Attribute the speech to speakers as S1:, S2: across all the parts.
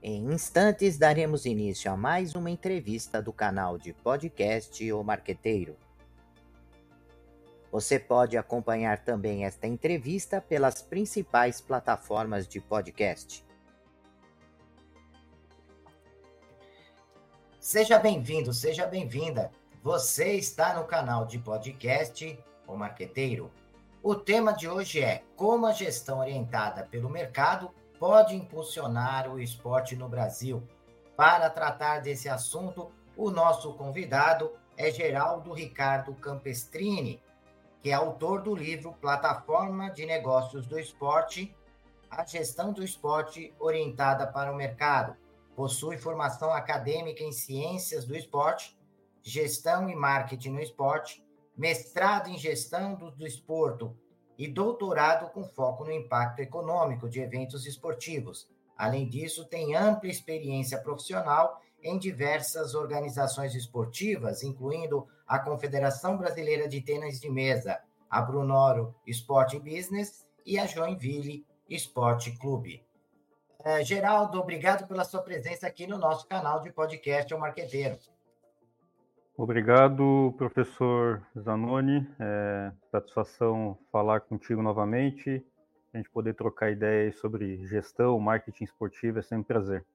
S1: Em instantes, daremos início a mais uma entrevista do canal de podcast O Marqueteiro. Você pode acompanhar também esta entrevista pelas principais plataformas de podcast. Seja bem-vindo, seja bem-vinda. Você está no canal de podcast O Marqueteiro. O tema de hoje é como a gestão orientada pelo mercado pode impulsionar o esporte no Brasil. Para tratar desse assunto, o nosso convidado é Geraldo Ricardo Campestrini, que é autor do livro Plataforma de Negócios do Esporte, a gestão do esporte orientada para o mercado. Possui formação acadêmica em ciências do esporte, gestão e marketing no esporte, mestrado em gestão do, do esporto e doutorado com foco no impacto econômico de eventos esportivos. Além disso, tem ampla experiência profissional em diversas organizações esportivas, incluindo a Confederação Brasileira de Tênis de Mesa, a Brunoro Sport Business e a Joinville Esporte Clube. É, Geraldo, obrigado pela sua presença aqui no nosso canal de podcast O Marqueteiro.
S2: Obrigado, professor Zanoni. É, satisfação falar contigo novamente. A gente poder trocar ideias sobre gestão, marketing esportivo é sempre um prazer.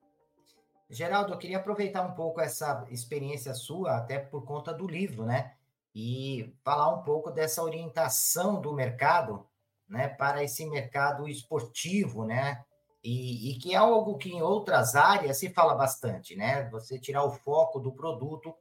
S1: Geraldo, eu queria aproveitar um pouco essa experiência sua, até por conta do livro, né? E falar um pouco dessa orientação do mercado, né, para esse mercado esportivo, né? E, e que é algo que em outras áreas se fala bastante, né? Você tirar o foco do produto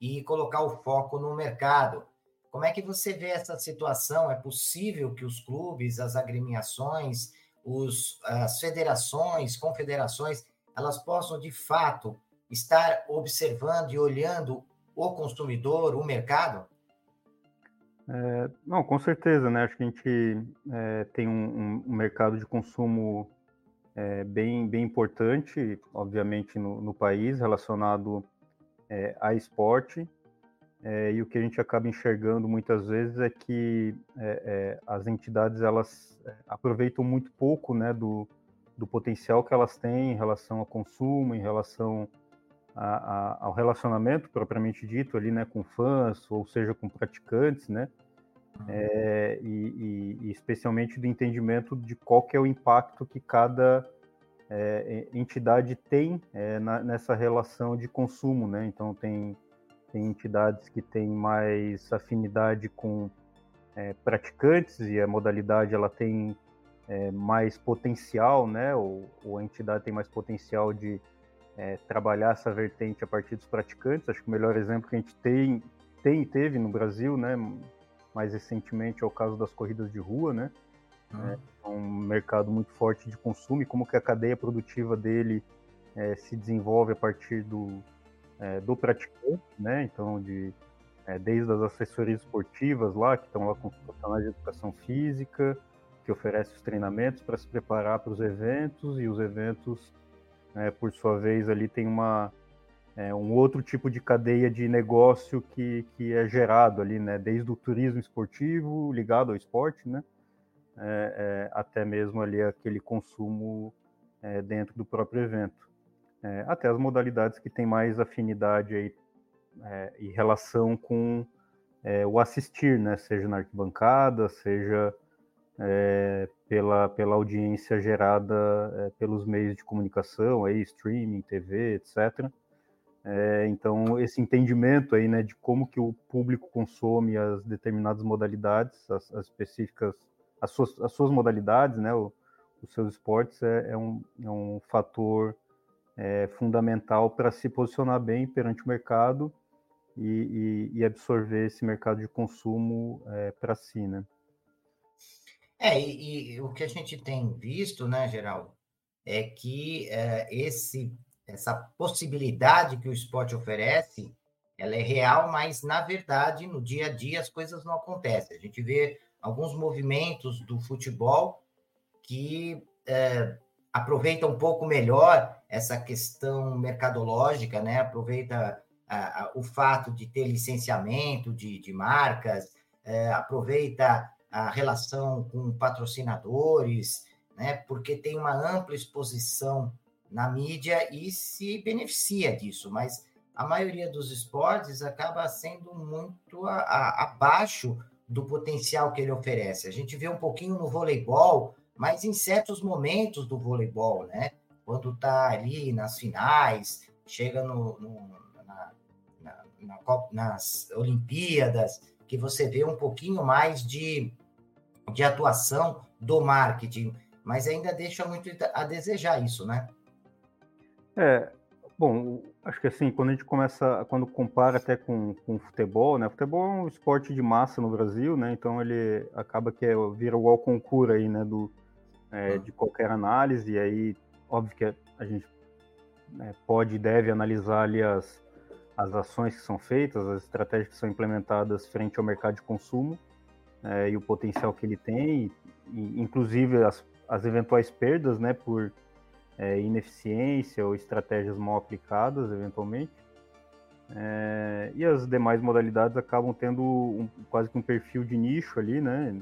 S1: e colocar o foco no mercado. Como é que você vê essa situação? É possível que os clubes, as agremiações, os, as federações, confederações, elas possam de fato estar observando e olhando o consumidor, o mercado?
S2: É, não, com certeza, né? Acho que a gente é, tem um, um, mercado de consumo é, bem, bem importante, obviamente, no, no país, relacionado é, a esporte. É, e o que a gente acaba enxergando muitas vezes é que é, é as entidades elas é, aproveitam muito pouco né, do, do potencial que elas têm em relação ao consumo, em relação a, a, ao relacionamento propriamente dito ali, né, com fãs, ou seja, com praticantes, né, é, e, e, especialmente do entendimento de qual que é o impacto que cada é, entidade tem é, na, nessa relação de consumo, né? Então tem, tem entidades que têm mais afinidade com é, praticantes e a modalidade ela tem é, mais potencial, né? Ou, ou, a entidade tem mais potencial de é, trabalhar essa vertente a partir dos praticantes. Acho que o melhor exemplo que a gente tem, tem teve no Brasil, né? Mais recentemente é o caso das corridas de rua, né? Uhum. É um mercado muito forte de consumo e como que a cadeia produtiva dele é, se desenvolve a partir do, é, do praticante, né? Então, de, é, desde as assessorias esportivas lá, que estão lá com profissionais de educação física, que oferecem os treinamentos para se preparar para os eventos, e os eventos, né, por sua vez, ali tem uma, é, um outro tipo de cadeia de negócio que, que é gerado ali, né? Desde o turismo esportivo ligado ao esporte, né? É, é, até mesmo ali aquele consumo é, dentro do próprio evento. É, até as modalidades que têm mais afinidade aí, é, e relação com é, o assistir, né? seja na arquibancada, seja pela, pela audiência gerada pelos meios de comunicação, aí, streaming, TV, etc., então, esse entendimento aí, né, de como que o público consome as determinadas modalidades, as, as específicas as suas, as suas modalidades, né, o, os seus esportes, é, é, um, é um fator é, fundamental para se posicionar bem perante o mercado e, e, e absorver esse mercado de consumo é, para si, né?
S1: É, e, e, o que a gente tem visto, né, Geraldo, é que é, esse, essa possibilidade que o esporte oferece, ela é real, mas, na verdade, no dia a dia as coisas não acontecem. A gente vê alguns movimentos do futebol que é, aproveita um pouco melhor essa questão mercadológica, né? Aproveita a, a, o fato de ter licenciamento de, de marcas, é, aproveita a relação com patrocinadores, né? Porque tem uma ampla exposição na mídia e se beneficia disso, mas a maioria dos esportes acaba sendo muito a, a, abaixo do potencial que ele oferece. A gente vê um pouquinho no voleibol, mas em certos momentos do voleibol, né? Quando está ali nas finais, chega no, no na, na, na, nas Olimpíadas, que você vê um pouquinho mais de, de atuação do marketing, mas ainda deixa muito a desejar isso, né?
S2: É, bom, acho que assim, quando a gente começa, quando compara até com, com futebol, né? Futebol é um esporte de massa no Brasil, né? Então ele acaba que é, vira o concurso aí, né? Do, é, ah. de qualquer análise, e aí, óbvio que a gente né, pode e deve analisar ali as, as ações que são feitas, as estratégias que são implementadas frente ao mercado de consumo é, e o potencial que ele tem, e, inclusive as, as eventuais perdas, né, por é, ineficiência ou estratégias mal aplicadas, eventualmente. É, e as demais modalidades acabam tendo um, quase que um perfil de nicho ali, né?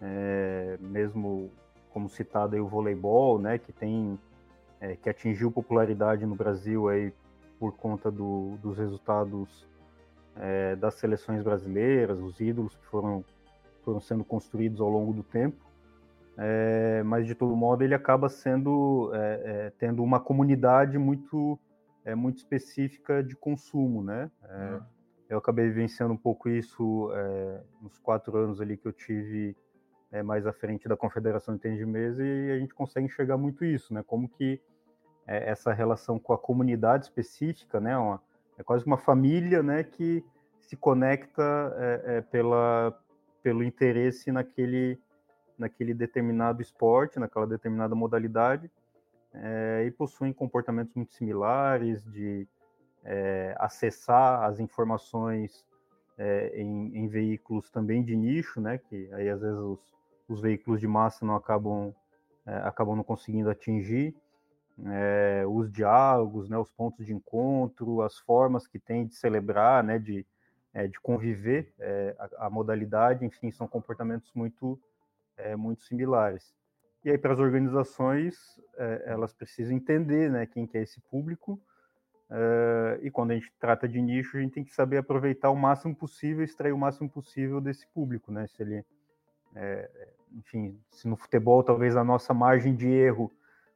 S2: É, mesmo como citado aí o voleibol, né? Que tem é, que atingiu popularidade no Brasil aí por conta do, dos resultados é, das seleções brasileiras, os ídolos que foram foram sendo construídos ao longo do tempo. É, mas de todo modo ele acaba sendo é, é, tendo uma comunidade muito é, muito específica de consumo, né? Uhum. Eu acabei vivenciando um pouco isso é, nos quatro anos ali que eu tive mais à frente da Confederação de Tênis de Mesa e a gente consegue enxergar muito isso, né? Como que essa relação com a comunidade específica, né? Uma, é quase uma família, né? Que se conecta pela pelo interesse naquele naquele determinado esporte, naquela determinada modalidade, é, e possuem comportamentos muito similares de é, acessar as informações é, em, em, veículos também de nicho, né? Que aí às vezes os, os veículos de massa não acabam acabam não conseguindo atingir. os diálogos, né, os pontos de encontro, as formas que tem de celebrar, né, de, de conviver a, a modalidade, enfim, são comportamentos muito é, muito similares. E aí, para as organizações, é, elas precisam entender né, quem que é esse público, é, e quando a gente trata de nicho, a gente tem que saber aproveitar o máximo possível, extrair o máximo possível desse público, né? Se ele, é, enfim, se no futebol talvez a nossa margem de erro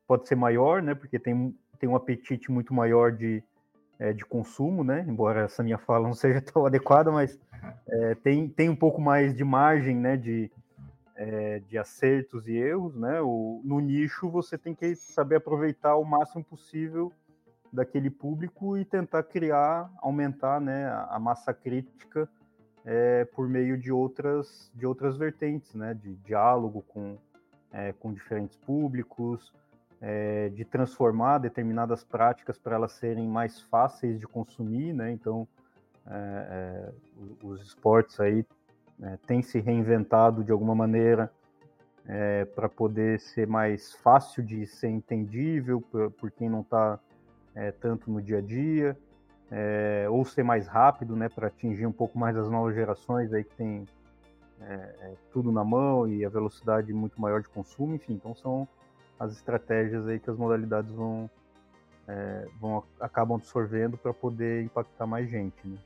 S2: pode ser maior, né? Porque tem, tem um apetite muito maior de, é, de consumo, né? Embora essa minha fala não seja tão adequada, mas é, tem, tem um pouco mais de margem, né? De, é, de acertos e erros, né? O, no nicho você tem que saber aproveitar o máximo possível daquele público e tentar criar, aumentar, né, a, massa crítica é, por meio de outras de outras vertentes, né? De diálogo com é, com diferentes públicos, de transformar determinadas práticas para elas serem mais fáceis de consumir, né? Então, os esportes aí é, tem se reinventado de alguma maneira é, para poder ser mais fácil de ser entendível por, por quem não está é, tanto no dia a dia, é, ou ser mais rápido, né, para atingir um pouco mais as novas gerações aí que tem é, é, tudo na mão e a velocidade muito maior de consumo, enfim, então são as estratégias aí que as modalidades vão, vão acabam absorvendo para poder impactar mais gente, né?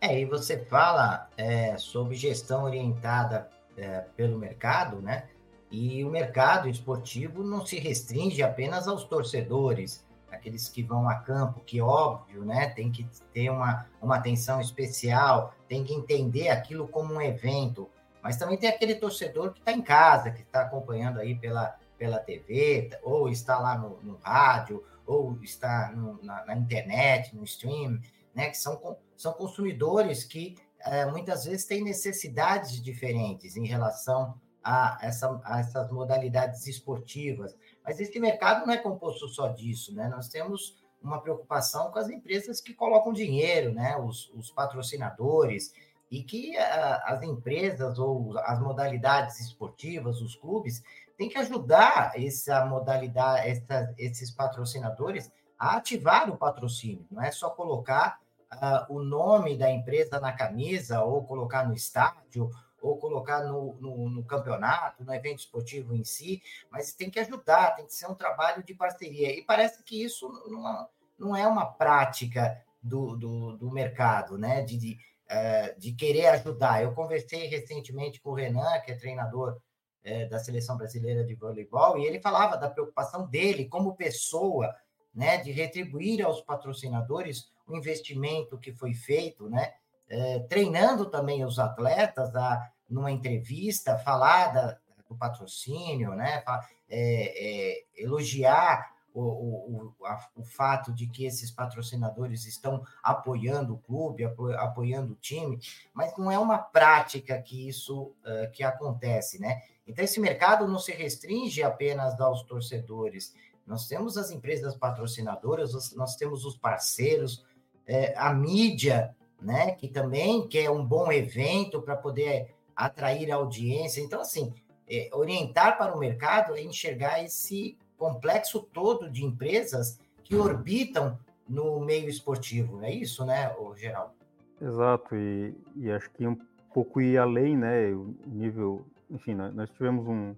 S1: É, e você fala é, sobre gestão orientada é, pelo mercado, né? E o mercado esportivo não se restringe apenas aos torcedores, aqueles que vão a campo, que óbvio, né? Tem que ter uma, uma atenção especial, tem que entender aquilo como um evento, mas também tem aquele torcedor que está em casa, que está acompanhando aí pela, pela TV, ou está lá no, no rádio, ou está no, na, na internet, no stream né, que são, são consumidores que é, muitas vezes têm necessidades diferentes em relação a, essa, a essas modalidades esportivas. Mas esse mercado não é composto só disso, né? Nós temos uma preocupação com as empresas que colocam dinheiro, né? Os, os patrocinadores, e que a, as empresas ou as modalidades esportivas, os clubes, têm que ajudar essa modalidade, essa, esses patrocinadores a ativar o patrocínio. Não é só colocar uh, o nome da empresa na camisa ou colocar no estádio ou colocar no, no, no, campeonato, no evento esportivo em si, mas tem que ajudar, tem que ser um trabalho de parceria. E parece que isso não, não é uma prática do, do, do mercado, né? De, de, é, de, querer ajudar. Eu conversei recentemente com o Renan, que é treinador é, da seleção brasileira de voleibol, e ele falava da preocupação dele como pessoa, né? De retribuir aos patrocinadores o investimento que foi feito, né? É, treinando também os atletas a, numa entrevista, falar da, do patrocínio, né? É, é, elogiar o, o, a, o fato de que esses patrocinadores estão apoiando o clube, apo, apoiando o time, mas não é uma prática que isso uh, que acontece, né? Então esse mercado não se restringe apenas aos torcedores. Nós temos as empresas patrocinadoras, nós temos os parceiros, é, a mídia, né, que também quer um bom evento para poder atrair audiência. Então, assim, é, orientar para o mercado é enxergar esse complexo todo de empresas que orbitam no meio esportivo. É isso, né, Geraldo?
S2: Exato, e, e acho que um pouco ir além, né, o nível, enfim, nós tivemos um,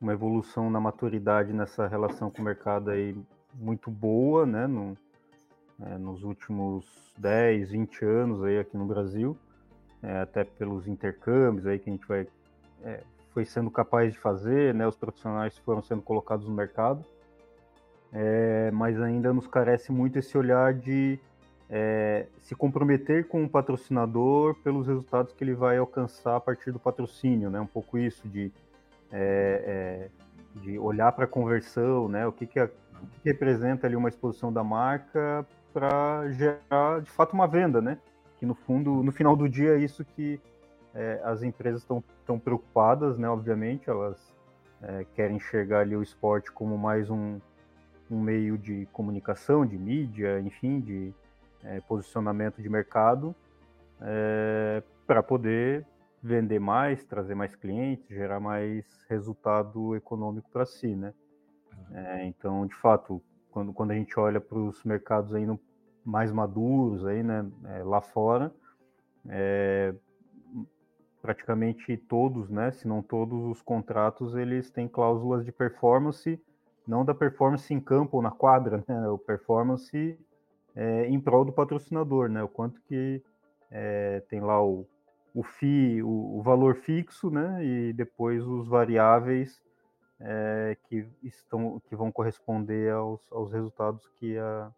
S2: uma evolução na maturidade nessa relação com o mercado aí muito boa, né, no, é, nos últimos 10, 20 anos aí aqui no Brasil, é, até pelos intercâmbios aí que a gente vai é, foi sendo capaz de fazer, né, os profissionais foram sendo colocados no mercado, é, mas ainda nos carece muito esse olhar de é, se comprometer com o patrocinador pelos resultados que ele vai alcançar a partir do patrocínio, né, um pouco isso de, é, é de olhar para a conversão, né, o que, que, a, o que representa ali uma exposição da marca para gerar de fato uma venda, né? Que no fundo, no final do dia, é isso que é, as empresas estão preocupadas, né? Obviamente, elas é, querem enxergar ali o esporte como mais um, um meio de comunicação, de mídia, enfim, de é, posicionamento de mercado, é, para poder vender mais, trazer mais clientes, gerar mais resultado econômico para si, né? É, então, de fato, quando, quando a gente olha para os mercados aí no, mais maduros aí, né, é, lá fora, é, praticamente todos, né, se não todos os contratos, eles têm cláusulas de performance, não da performance em campo ou na quadra, né, o performance é, em prol do patrocinador, né, o quanto que é, tem lá o, o FII, o, o, valor fixo, né, e depois os variáveis é, que, estão, que vão corresponder aos, aos resultados que a,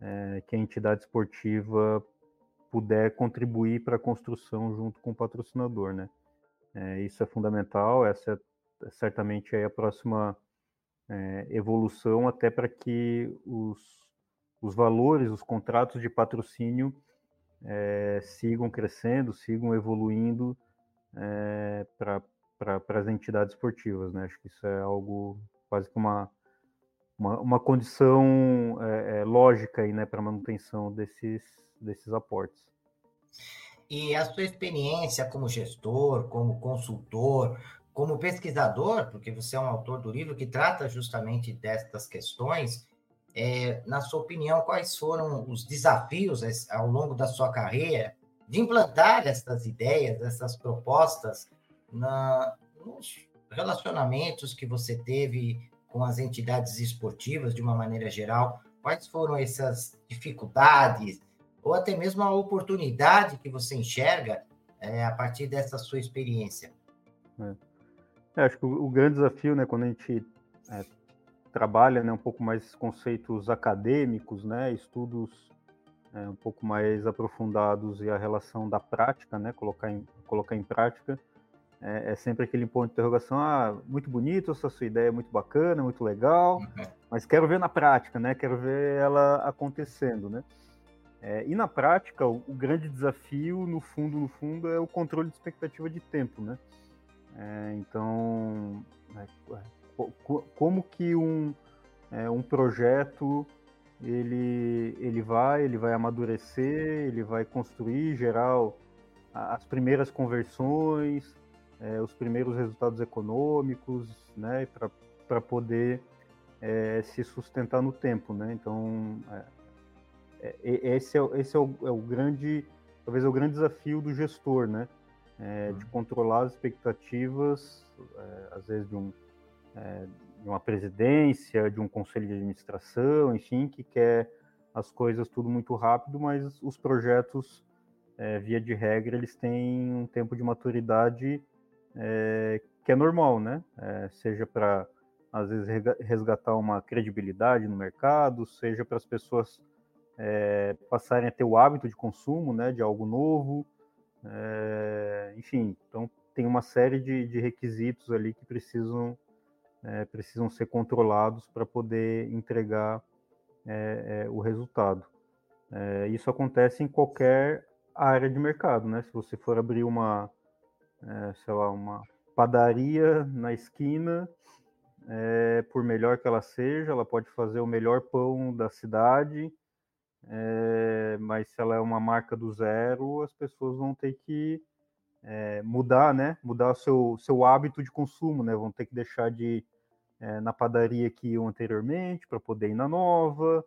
S2: é, que a entidade esportiva puder contribuir para a construção junto com o patrocinador, né? É, isso é fundamental, essa é certamente é a próxima evolução até para que os, os valores, os contratos de patrocínio é, sigam crescendo, sigam evoluindo é, para para as entidades esportivas, né? Acho que isso é algo quase que uma, uma, uma condição é, lógica aí, né, para a manutenção desses, desses aportes.
S1: E a sua experiência como gestor, como consultor, como pesquisador, porque você é um autor do livro que trata justamente destas questões, é, na sua opinião, quais foram os desafios ao longo da sua carreira de implantar essas ideias, essas propostas na, nos relacionamentos que você teve com as entidades esportivas de uma maneira geral, quais foram essas dificuldades ou até mesmo a oportunidade que você enxerga é, a partir dessa sua experiência?
S2: É. É, acho que o, o, grande desafio, né, quando a gente é, trabalha né, um pouco mais conceitos acadêmicos, né, estudos é, um pouco mais aprofundados e a relação da prática, né, colocar em, colocar em prática, é, é, sempre aquele ponto de interrogação, ah, muito bonito, essa sua ideia é muito bacana, muito legal, uhum. mas quero ver na prática, né? Quero ver ela acontecendo, né? É, e na prática, o, o, grande desafio, no fundo, no fundo, é o controle de expectativa de tempo, né? É, então, né, como que um, é, um projeto ele, ele vai, ele vai amadurecer, ele vai construir, gerar as primeiras conversões, é, os primeiros resultados econômicos, né, para poder é, se sustentar no tempo, né? Então, é, é esse, é, esse é, o, é o grande, talvez é o grande desafio do gestor, né? é, de uhum. controlar as expectativas, é, às vezes de, um, é, de uma presidência, de um conselho de administração, enfim, que quer as coisas tudo muito rápido, mas os projetos, é, via de regra, eles têm um tempo de maturidade é, que é normal, né? É, seja para, às vezes, resgatar uma credibilidade no mercado, seja para as pessoas passarem a ter o hábito de consumo, né, de algo novo, é, enfim, então tem uma série de, de requisitos ali que precisam, é, precisam ser controlados para poder entregar é, o resultado. isso acontece em qualquer área de mercado, né? Se você for abrir uma, sei lá, uma padaria na esquina, é, por melhor que ela seja, ela pode fazer o melhor pão da cidade, é, mas se ela é uma marca do zero, as pessoas vão ter que é, mudar, né? Mudar seu, seu hábito de consumo, né? Vão ter que deixar de é, na padaria que iam anteriormente para poder ir na nova,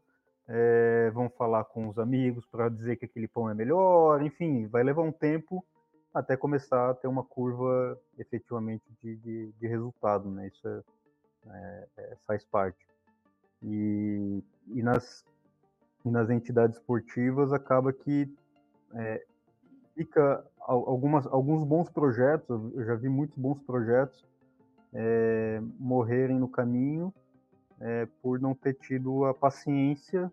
S2: vão falar com os amigos para dizer que aquele pão é melhor, enfim, vai levar um tempo até começar a ter uma curva efetivamente de, de, de resultado, né? Isso é, é, faz parte. E, e nas e nas entidades esportivas acaba que fica algumas, alguns bons projetos, eu já vi muitos bons projetos é, morrerem no caminho é, por não ter tido a paciência,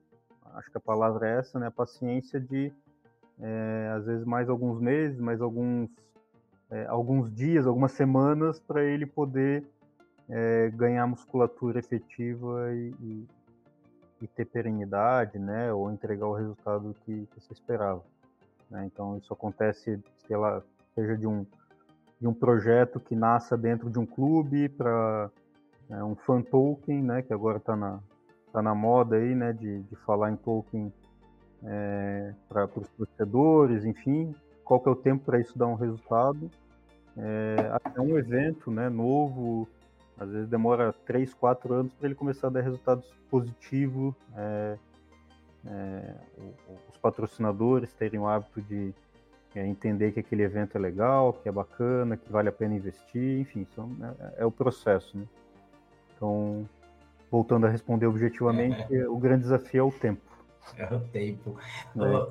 S2: acho que a palavra é essa, né, a paciência de é, às vezes mais alguns meses, mais alguns é, alguns dias, algumas semanas para ele poder é, ganhar musculatura efetiva e, e, e ter perenidade, né, ou entregar o resultado que, que você esperava. Né? Então isso acontece, sei lá, seja de um de um projeto que nasça dentro de um clube para né, um fan token, né, que agora está na tá na moda aí, né, de, de falar em token é, para os torcedores, enfim, qual que é o tempo para isso dar um resultado? É, até um evento, né, novo, às vezes demora 3, 4 anos para ele começar a dar resultados positivos. É, é, os patrocinadores terem o hábito de é, entender que aquele evento é legal, que é bacana, que vale a pena investir, enfim, são, é, é, o processo. Né? Então, voltando a responder objetivamente, é. o grande desafio é o tempo.
S1: É o tempo.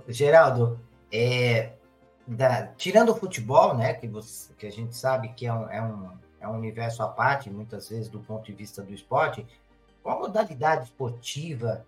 S1: É. Geraldo, da, tirando o futebol, né, que, você, que a gente sabe que é um, é um é um universo à parte, muitas vezes, do ponto de vista do esporte. Qual modalidade esportiva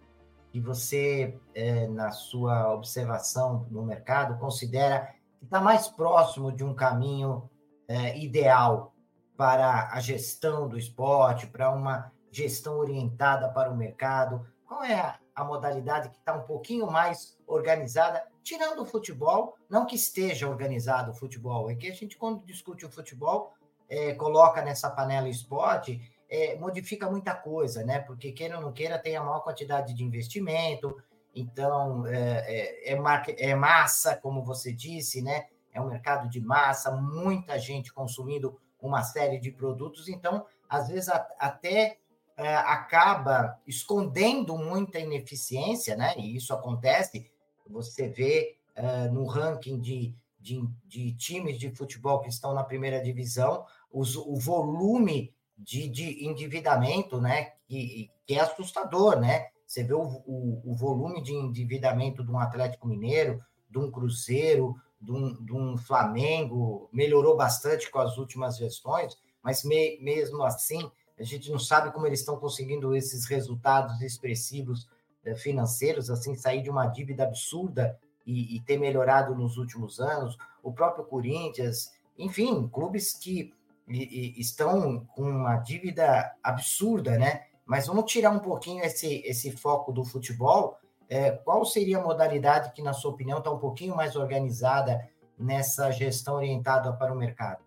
S1: que você, é, na sua observação no mercado, considera que está mais próximo de um caminho é, ideal para a gestão do esporte, para uma gestão orientada para o mercado? Qual é a, a modalidade que está um pouquinho mais organizada, tirando o futebol, não que esteja organizado o futebol, é que a gente, quando discute o futebol, é, coloca nessa panela esporte, é, modifica muita coisa, né? Porque queira ou não queira, tem a maior quantidade de investimento, então é, é, é, é massa, como você disse, né? É um mercado de massa, muita gente consumindo uma série de produtos, então, às vezes, a, até é, acaba escondendo muita ineficiência, né? E isso acontece, você vê é, no ranking de, de, de times de futebol que estão na primeira divisão, os, o volume de, de endividamento, né, que, que é assustador, né? Você vê o, o, o, volume de endividamento de um Atlético Mineiro, de um Cruzeiro, de um, de um Flamengo, melhorou bastante com as últimas gestões, mas me, mesmo assim, a gente não sabe como eles estão conseguindo esses resultados expressivos eh, financeiros, assim, sair de uma dívida absurda e, e ter melhorado nos últimos anos. O próprio Corinthians, enfim, clubes que e, e estão com uma dívida absurda, né? Mas vamos tirar um pouquinho esse, esse foco do futebol. É, qual seria a modalidade que, na sua opinião, está um pouquinho mais organizada nessa gestão orientada para o mercado?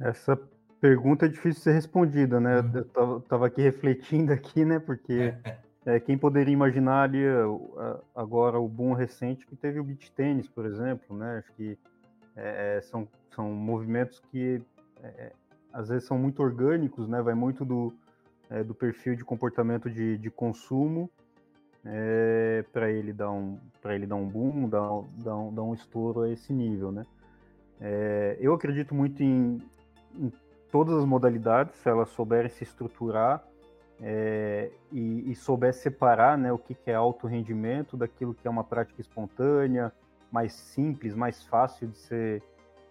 S2: Essa pergunta é difícil de ser respondida, né? Uhum. Eu estava aqui refletindo aqui, né? Porque é, quem poderia imaginar ali agora o boom recente que teve o beach tênis, por exemplo, né? Acho que é, é, são, são movimentos que é, é, às vezes são muito orgânicos, né? Vai muito do, é, do perfil de comportamento de, de consumo para ele dar um para ele dar um boom, dar, dar, um, dar um estouro a esse nível, né? É, eu acredito muito em, em, todas as modalidades, se elas souberem se estruturar é, e, e souber separar né, o que, que é alto rendimento daquilo que é uma prática espontânea, mais simples, mais fácil de ser,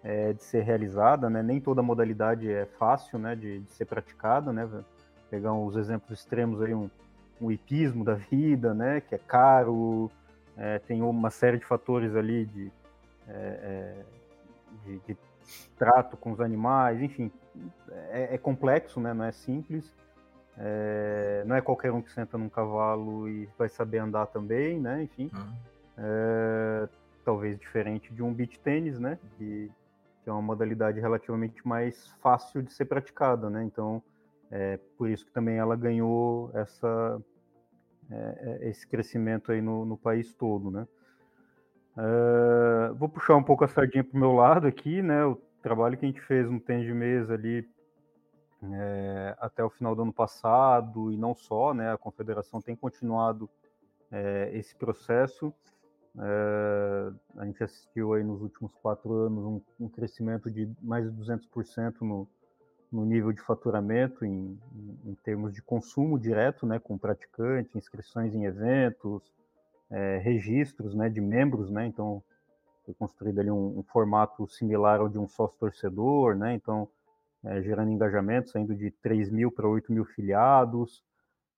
S2: é, de ser realizada. Né? Nem toda modalidade é fácil né, de, de ser praticada. Né? Pegar os exemplos extremos aí, um, um hipismo da vida, né, que é caro, é, tem uma série de fatores ali de, é, é, de, de, trato com os animais, enfim, é, é complexo, né, não é simples. É, não é qualquer um que senta num cavalo e vai saber andar também, né? Enfim, uhum. talvez diferente de um beach tênis, né? Que, que, é uma modalidade relativamente mais fácil de ser praticada, né? Então, é por isso que também ela ganhou essa é, é, esse crescimento aí no, no país todo, né? Uh, vou puxar um pouco a sardinha para o meu lado aqui, né? O trabalho que a gente fez no tênis de mesa ali é, até o final do ano passado e não só, né? A confederação tem continuado é, esse processo. É, a gente assistiu aí nos últimos quatro anos um, um crescimento de mais de 200% no, no nível de faturamento em, em, termos de consumo direto, né, com praticante, inscrições em eventos, é, registros, né, de membros, né, então foi construído ali um, um formato similar ao de um sócio torcedor, né, então é, gerando engajamento, saindo de 3 mil para 8 mil filiados,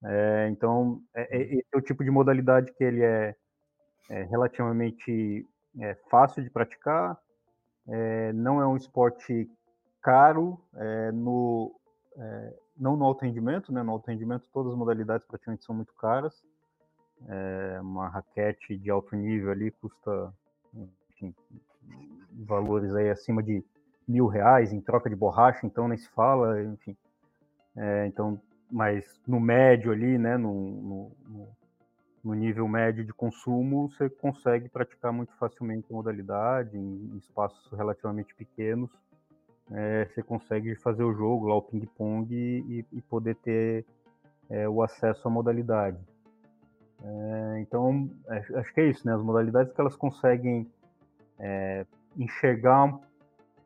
S2: é, então é, é, esse é o tipo de modalidade que ele é, é relativamente é, fácil de praticar, não é um esporte caro é, no é, não no alto rendimento, né? No alto rendimento todas as modalidades praticamente são muito caras. É, uma raquete de alto nível ali custa enfim, valores aí acima de mil reais em troca de borracha, então nem se fala, enfim. É, então, mas no médio ali, né? No, no, nível médio de consumo, você consegue praticar muito facilmente a modalidade em, em espaços relativamente pequenos é, você consegue fazer o jogo lá, o ping-pong, e, e, poder ter é, o acesso à modalidade. É, então, é, acho que é isso, né? As modalidades que elas conseguem é, enxergar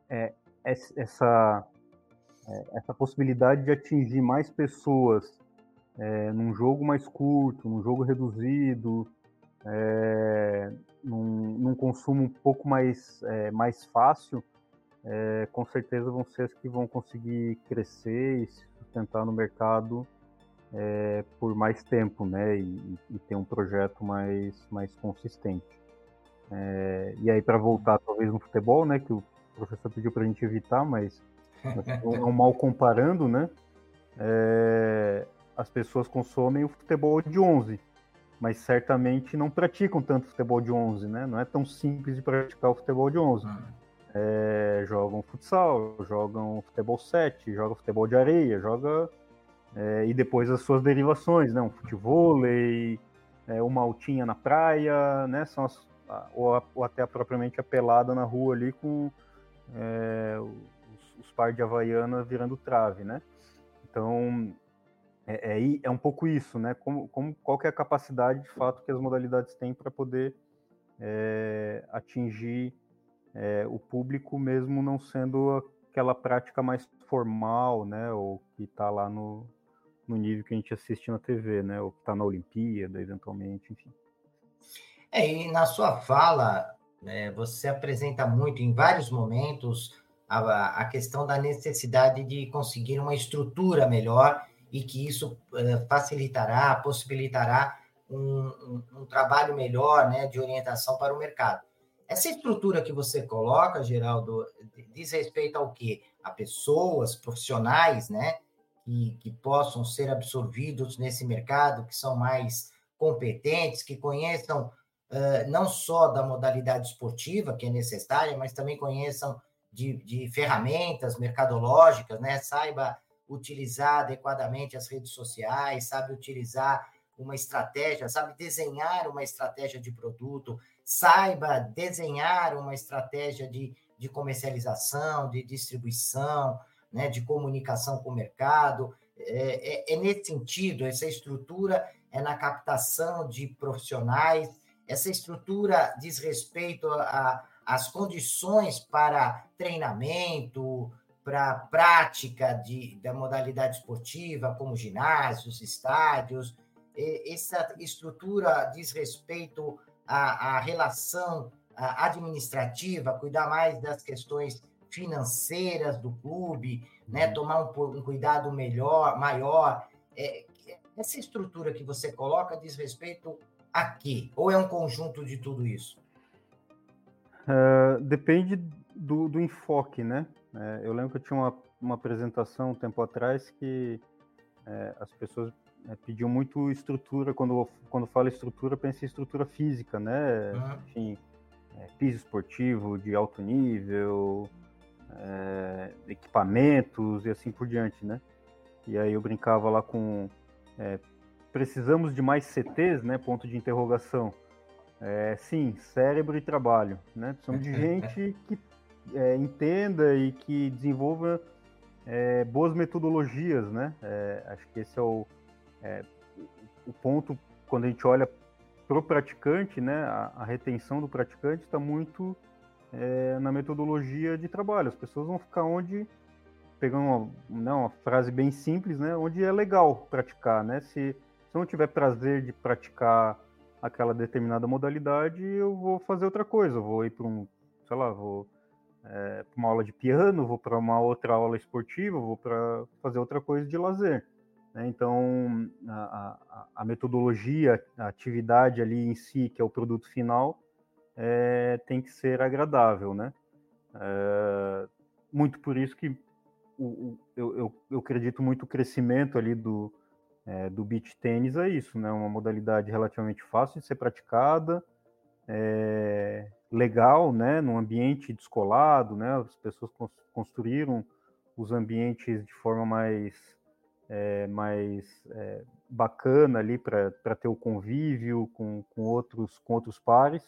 S2: é, essa, essa possibilidade de atingir mais pessoas num jogo mais curto, num jogo reduzido, num, num, consumo um pouco mais, mais fácil, é, com certeza vão ser as que vão conseguir crescer e se sustentar no mercado é, por mais tempo, né? E, e, ter um projeto mais, mais consistente. É, e aí, para voltar, talvez no futebol, né? Que o professor pediu para a gente evitar, mas não mal comparando, né? As pessoas consomem o futebol de 11, mas certamente não praticam tanto futebol de 11, né? Não é tão simples de praticar o futebol de 11 é, jogam futsal, jogam futebol 7, jogam futebol de areia, joga é, e depois as suas derivações, né? Um futevôlei, é, uma altinha na praia, né? São as, ou, ou, até propriamente a pelada na rua ali com é, os, os par de havaiana virando trave, né? Então é, é, é, um pouco isso, né? Como, como, qual é a capacidade de fato que as modalidades têm para poder é, atingir é, o público mesmo não sendo aquela prática mais formal, né, ou que está lá no, no nível que a gente assiste na TV, né, ou que está na Olimpíada, eventualmente, enfim.
S1: É, e na sua fala, né, você apresenta muito, em vários momentos, a, a questão da necessidade de conseguir uma estrutura melhor e que isso uh, facilitará, possibilitará um, um, um, trabalho melhor né, de orientação para o mercado. Essa estrutura que você coloca, Geraldo, diz respeito ao quê? A pessoas, profissionais, né? Que, que possam ser absorvidos nesse mercado, que são mais competentes, que conheçam uh, não só da modalidade esportiva, que é necessária, mas também conheçam de, de ferramentas mercadológicas, né? Saiba utilizar adequadamente as redes sociais, sabe utilizar uma estratégia, sabe desenhar uma estratégia de produto, saiba desenhar uma estratégia de, de comercialização, de distribuição, né, de comunicação com o mercado. É, é, é, nesse sentido, essa estrutura é na captação de profissionais, essa estrutura diz respeito as condições para treinamento, para prática de, da modalidade esportiva, como ginásios, estádios. Essa estrutura diz respeito à, à relação administrativa, cuidar mais das questões financeiras do clube, né? Uhum. tomar um, um cuidado melhor, maior. É, essa estrutura que você coloca diz respeito a quê? Ou é um conjunto de tudo isso?
S2: Uh, depende do, do, enfoque, né? É, eu lembro que eu tinha uma, uma apresentação um tempo atrás que é, as pessoas é, pediam muito estrutura, quando, quando fala estrutura, pensa em estrutura física, né? Uhum. Enfim, é, piso esportivo de alto nível, é, equipamentos e assim por diante, né? E aí eu brincava lá com é, precisamos de mais CTs, né? Ponto de interrogação. É, sim, cérebro e trabalho, né? Precisamos de gente que é, entenda e que desenvolva é, boas metodologias, né? É, acho que esse é o, é, o ponto quando a gente olha para o praticante, né? A, a, retenção do praticante está muito é, na metodologia de trabalho. As pessoas vão ficar onde, pegando uma, não, uma frase bem simples, né? Onde é legal praticar, né? Se, se eu não tiver prazer de praticar aquela determinada modalidade, eu vou fazer outra coisa. Eu vou ir para um, sei lá, vou é, para uma aula de piano, vou para uma outra aula esportiva, vou para fazer outra coisa de lazer. Né? Então, a, a, a, metodologia, a atividade ali em si, que é o produto final, é, tem que ser agradável, né? É, muito por isso que o, o, eu, eu, eu, acredito muito o crescimento ali do, é, do beach tênis é isso, né? Uma modalidade relativamente fácil de ser praticada, é, legal, né? Num ambiente descolado, né? As pessoas construíram os ambientes de forma mais é, mais é, bacana ali para ter o convívio com, com, outros, com outros pares.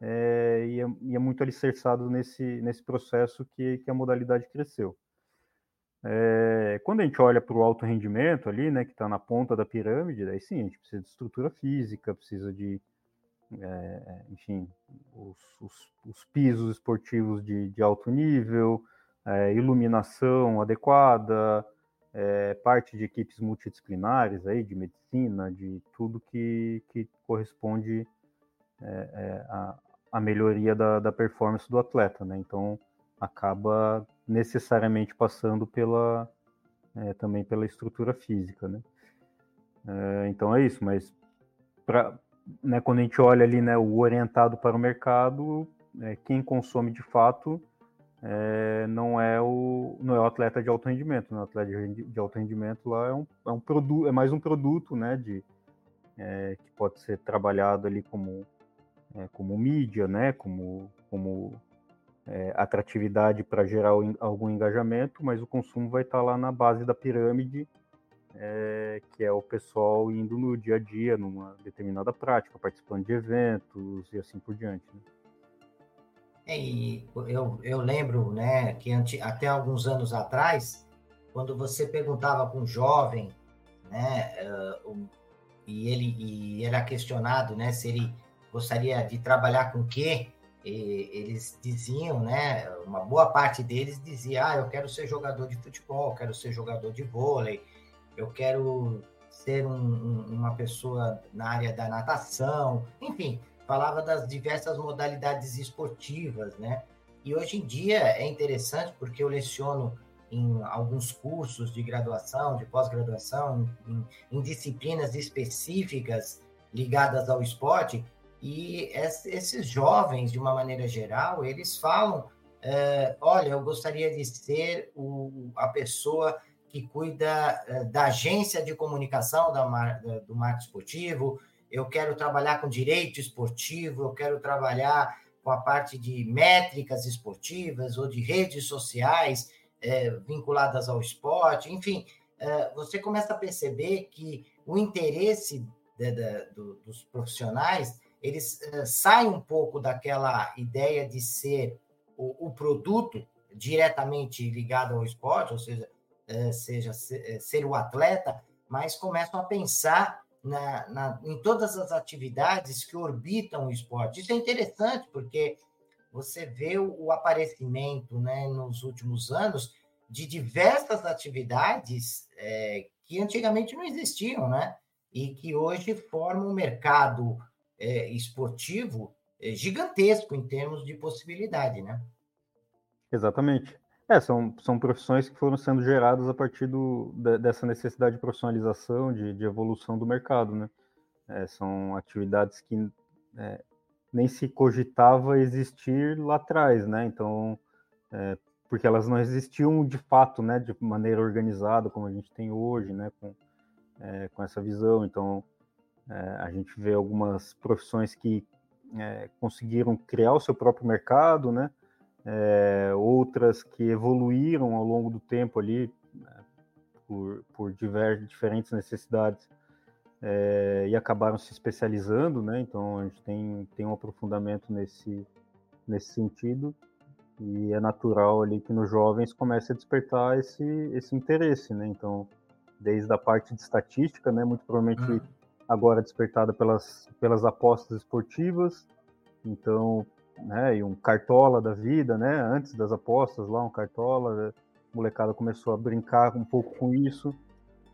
S2: É, e, é, e, é, muito alicerçado nesse, nesse processo que, que a modalidade cresceu. É, quando a gente olha para o alto rendimento ali, né, que está na ponta da pirâmide, daí sim, a gente precisa de estrutura física, precisa de, é, enfim, os, os, os, pisos esportivos de, de alto nível, é, iluminação adequada, é, parte de equipes multidisciplinares aí, de medicina, de tudo que, que corresponde é, é, à, à melhoria da, da, performance do atleta, né? Então acaba necessariamente passando pela é, também pela estrutura física, né? É, então é isso, mas pra, né, quando a gente olha ali né, o orientado para o mercado, é, quem consome de fato é, não é o não é o atleta de alto rendimento, né? O atleta de, alto rendimento lá é um, é um produto, é mais um produto, né? De é, que pode ser trabalhado ali como é, como mídia, né? Como como é, atratividade para gerar algum engajamento, mas o consumo vai estar tá lá na base da pirâmide, é, que é o pessoal indo no dia a dia numa determinada prática, participando de eventos e assim por diante. Né?
S1: É, e eu, eu lembro né, que até alguns anos atrás, quando você perguntava para um jovem, né, uh, e ele e era questionado né, se ele gostaria de trabalhar com o quê, e eles diziam, né, uma boa parte deles dizia, ah, eu quero ser jogador de futebol, quero ser jogador de vôlei, eu quero ser um, um, uma pessoa na área da natação, enfim, falava das diversas modalidades esportivas, né? E hoje em dia é interessante porque eu leciono em alguns cursos de graduação, de pós-graduação, em, em, disciplinas específicas ligadas ao esporte, e esses jovens, de uma maneira geral, eles falam: é, olha, eu gostaria de ser o, a pessoa que cuida é, da agência de comunicação da, do marketing esportivo, eu quero trabalhar com direito esportivo, eu quero trabalhar com a parte de métricas esportivas ou de redes sociais é, vinculadas ao esporte, enfim, é, você começa a perceber que o interesse de, de, do, dos profissionais eles é, saem um pouco daquela ideia de ser o, o produto diretamente ligado ao esporte, ou seja, seja ser, é, ser o atleta, mas começam a pensar na, na, em todas as atividades que orbitam o esporte. Isso é interessante, porque você vê o, o aparecimento, né, nos últimos anos, de diversas atividades é, que antigamente não existiam, né? E que hoje formam um mercado é, esportivo é, gigantesco em termos de possibilidade, né?
S2: Exatamente. É, são, são profissões que foram sendo geradas a partir do, dessa necessidade de profissionalização, de, de evolução do mercado, né? É, são atividades que é, nem se cogitava existir lá atrás, né? Então, é, porque elas não existiam de fato, né, de maneira organizada como a gente tem hoje, né, com, é, com essa visão. Então, é, a gente vê algumas profissões que é, conseguiram criar o seu próprio mercado, né, é, outras que evoluíram ao longo do tempo ali né, por, por diversos, diferentes necessidades é, e acabaram se especializando, né? Então a gente tem, tem um aprofundamento nesse, nesse sentido e é natural ali que nos jovens comece a despertar esse, esse interesse, né? Então, desde a parte de estatística, né? Muito provavelmente uhum. agora despertada pelas, pelas apostas esportivas, então, né? E um cartola da vida, né? Antes das apostas lá, um cartola, a molecada começou a brincar um pouco com isso,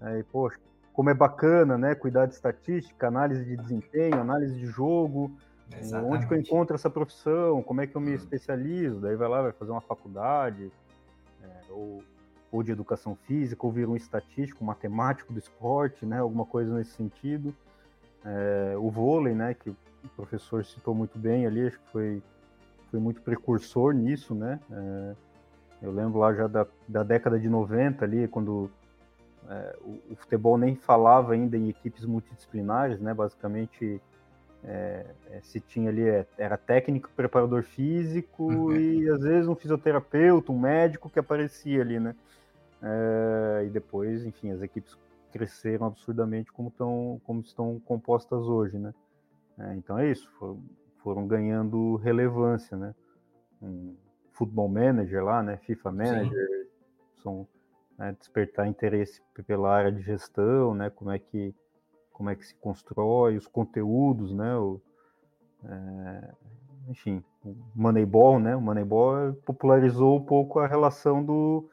S2: né? e poxa, como é bacana, né? Cuidar de estatística, análise de desempenho, análise de jogo. Exatamente. Onde que eu encontro essa profissão? Como é que eu me hum. especializo? Daí vai lá, vai fazer uma faculdade, é, ou, ou de educação física, ou vir um estatístico, um matemático do esporte, né? Alguma coisa nesse sentido. É, o vôlei, né? Que o professor citou muito bem ali, acho que foi, foi muito precursor nisso, né? É, eu lembro lá já da, da década de 90 ali, quando é, o, o, futebol nem falava ainda em equipes multidisciplinares, né? Basicamente é, é, se tinha ali é, era técnico, preparador físico uhum. e às vezes um fisioterapeuta, um médico que aparecia ali, né? É, e depois, enfim, as equipes cresceram absurdamente como, tão, como estão compostas hoje, né? É, então é isso, foram, foram, ganhando relevância, né? Um Football Manager lá, né? FIFA Manager, Sim. são né, despertar interesse pela área de gestão, né, como é que como é que se constrói os conteúdos, né, o, é, enfim, o Moneyball, né, o Moneyball popularizou um pouco a relação do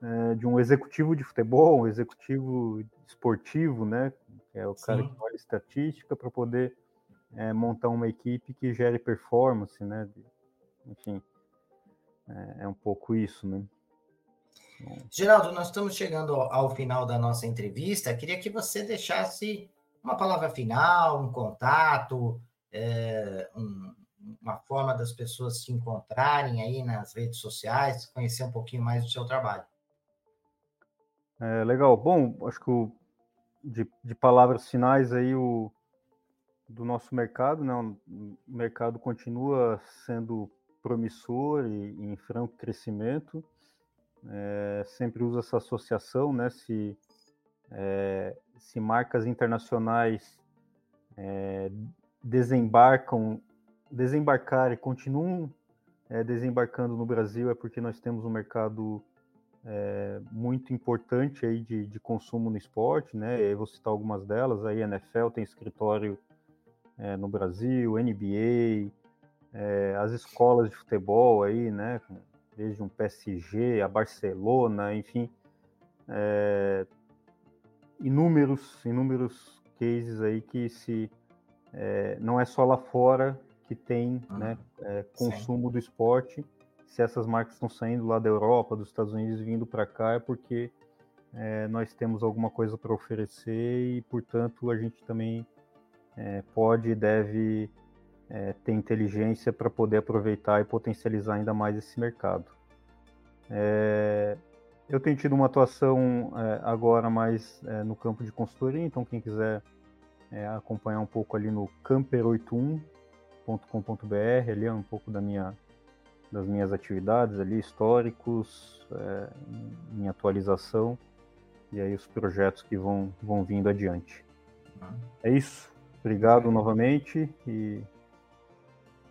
S2: é, de um executivo de futebol, um executivo esportivo, né, que é o Sim. cara que olha estatística para poder é, montar uma equipe que gere performance, né, enfim, é, é um pouco isso, né.
S1: Geraldo, nós estamos chegando ao final da nossa entrevista. Queria que você deixasse uma palavra final, um contato, é, um, uma forma das pessoas se encontrarem aí nas redes sociais, conhecer um pouquinho mais do seu trabalho.
S2: É, legal. Bom, acho que o, de, de palavras finais aí o do nosso mercado, né? O mercado continua sendo promissor e, em franco crescimento é, sempre usa essa associação, né? Se, é, se marcas internacionais é, desembarcam, desembarcar e continuam desembarcando no Brasil é porque nós temos um mercado é, muito importante aí de, de, consumo no esporte, né? Eu vou citar algumas delas. A NFL tem escritório é, no Brasil, NBA, as escolas de futebol aí, né? desde um PSG, a Barcelona, enfim, é, inúmeros, inúmeros cases aí que se é, não é só lá fora que tem uhum. né, é, consumo Sim. do esporte. Se essas marcas estão saindo lá da Europa, dos Estados Unidos, vindo para cá, é porque é, nós temos alguma coisa para oferecer e, portanto, a gente também é, pode e deve é, ter inteligência para poder aproveitar e potencializar ainda mais esse mercado. É, eu tenho tido uma atuação é, agora mais é, no campo de consultoria, então quem quiser é, acompanhar um pouco ali no camper81.com.br, ali é um pouco da minha, das minhas atividades ali, históricos, é, minha atualização e aí os projetos que vão, vão vindo adiante. É isso. Obrigado novamente e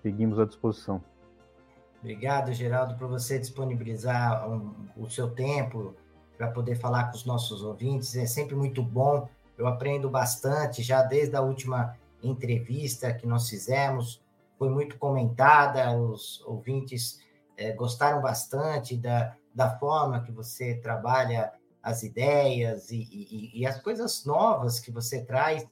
S2: Seguimos à disposição.
S1: Obrigado, Geraldo, por você disponibilizar um, o seu tempo para poder falar com os nossos ouvintes. É sempre muito bom. Eu aprendo bastante já desde a última entrevista que nós fizemos.
S3: foi muito comentada, os ouvintes é, gostaram bastante da, da forma que você trabalha as ideias e, e, e as coisas novas que você traz,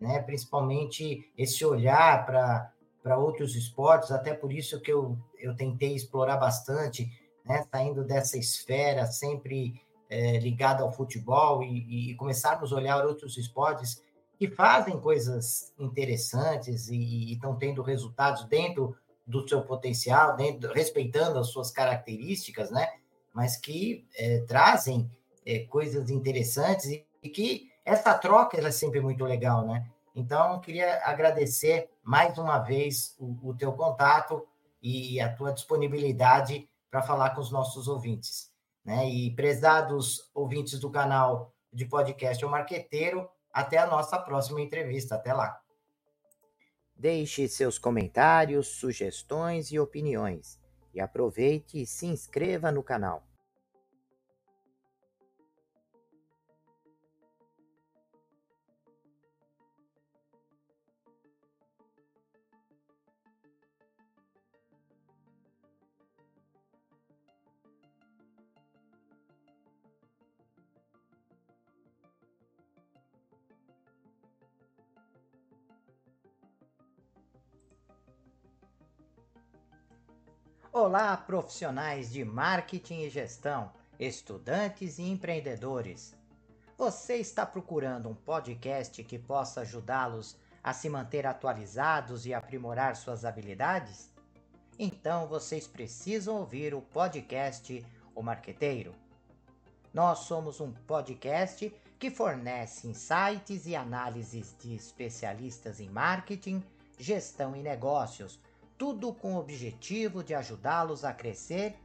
S3: né? principalmente esse olhar para outros esportes, até por isso que eu, eu tentei explorar bastante, né? saindo dessa esfera sempre é, ligada ao futebol e, e começarmos a olhar outros esportes que fazem coisas interessantes e estão tendo resultados dentro do seu potencial, dentro, respeitando as suas características, né? Mas que é, trazem é, coisas interessantes e, e, que essa troca é sempre muito legal, né? Então, queria agradecer mais uma vez o, o teu contato e a tua disponibilidade para falar com os nossos ouvintes. Né? E prezados ouvintes do canal de podcast O Marqueteiro, até a nossa próxima entrevista. Até lá.
S1: Deixe seus comentários, sugestões e opiniões. E aproveite e se inscreva no canal. Olá, profissionais de marketing e gestão, estudantes e empreendedores. Você está procurando um podcast que possa ajudá-los a se manter atualizados e aprimorar suas habilidades? Então vocês precisam ouvir o podcast O Marqueteiro. Nós somos um podcast que fornece insights e análises de especialistas em marketing, gestão e negócios tudo com o objetivo de ajudá-los a crescer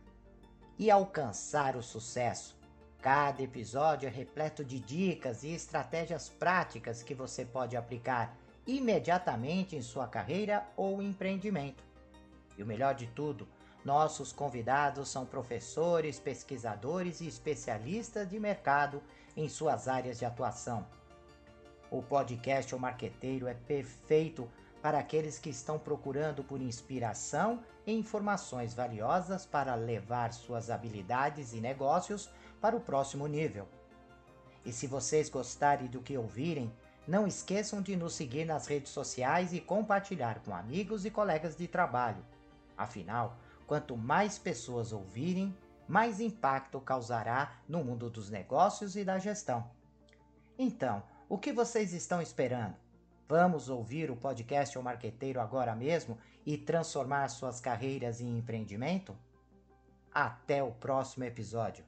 S1: e alcançar o sucesso. Cada episódio é repleto de dicas e estratégias práticas que você pode aplicar imediatamente em sua carreira ou empreendimento. E o melhor de tudo, nossos convidados são professores, pesquisadores e especialistas de mercado em suas áreas de atuação. O podcast O Marqueteiro é perfeito para aqueles que estão procurando por inspiração e informações valiosas para levar suas habilidades e negócios para o próximo nível. E se vocês gostarem do que ouvirem, não esqueçam de nos seguir nas redes sociais e compartilhar com amigos e colegas de trabalho. Afinal, quanto mais pessoas ouvirem, mais impacto causará no mundo dos negócios e da gestão. Então, o que vocês estão esperando? Vamos ouvir o podcast O Marqueteiro agora mesmo e transformar suas carreiras em empreendimento? Até o próximo episódio.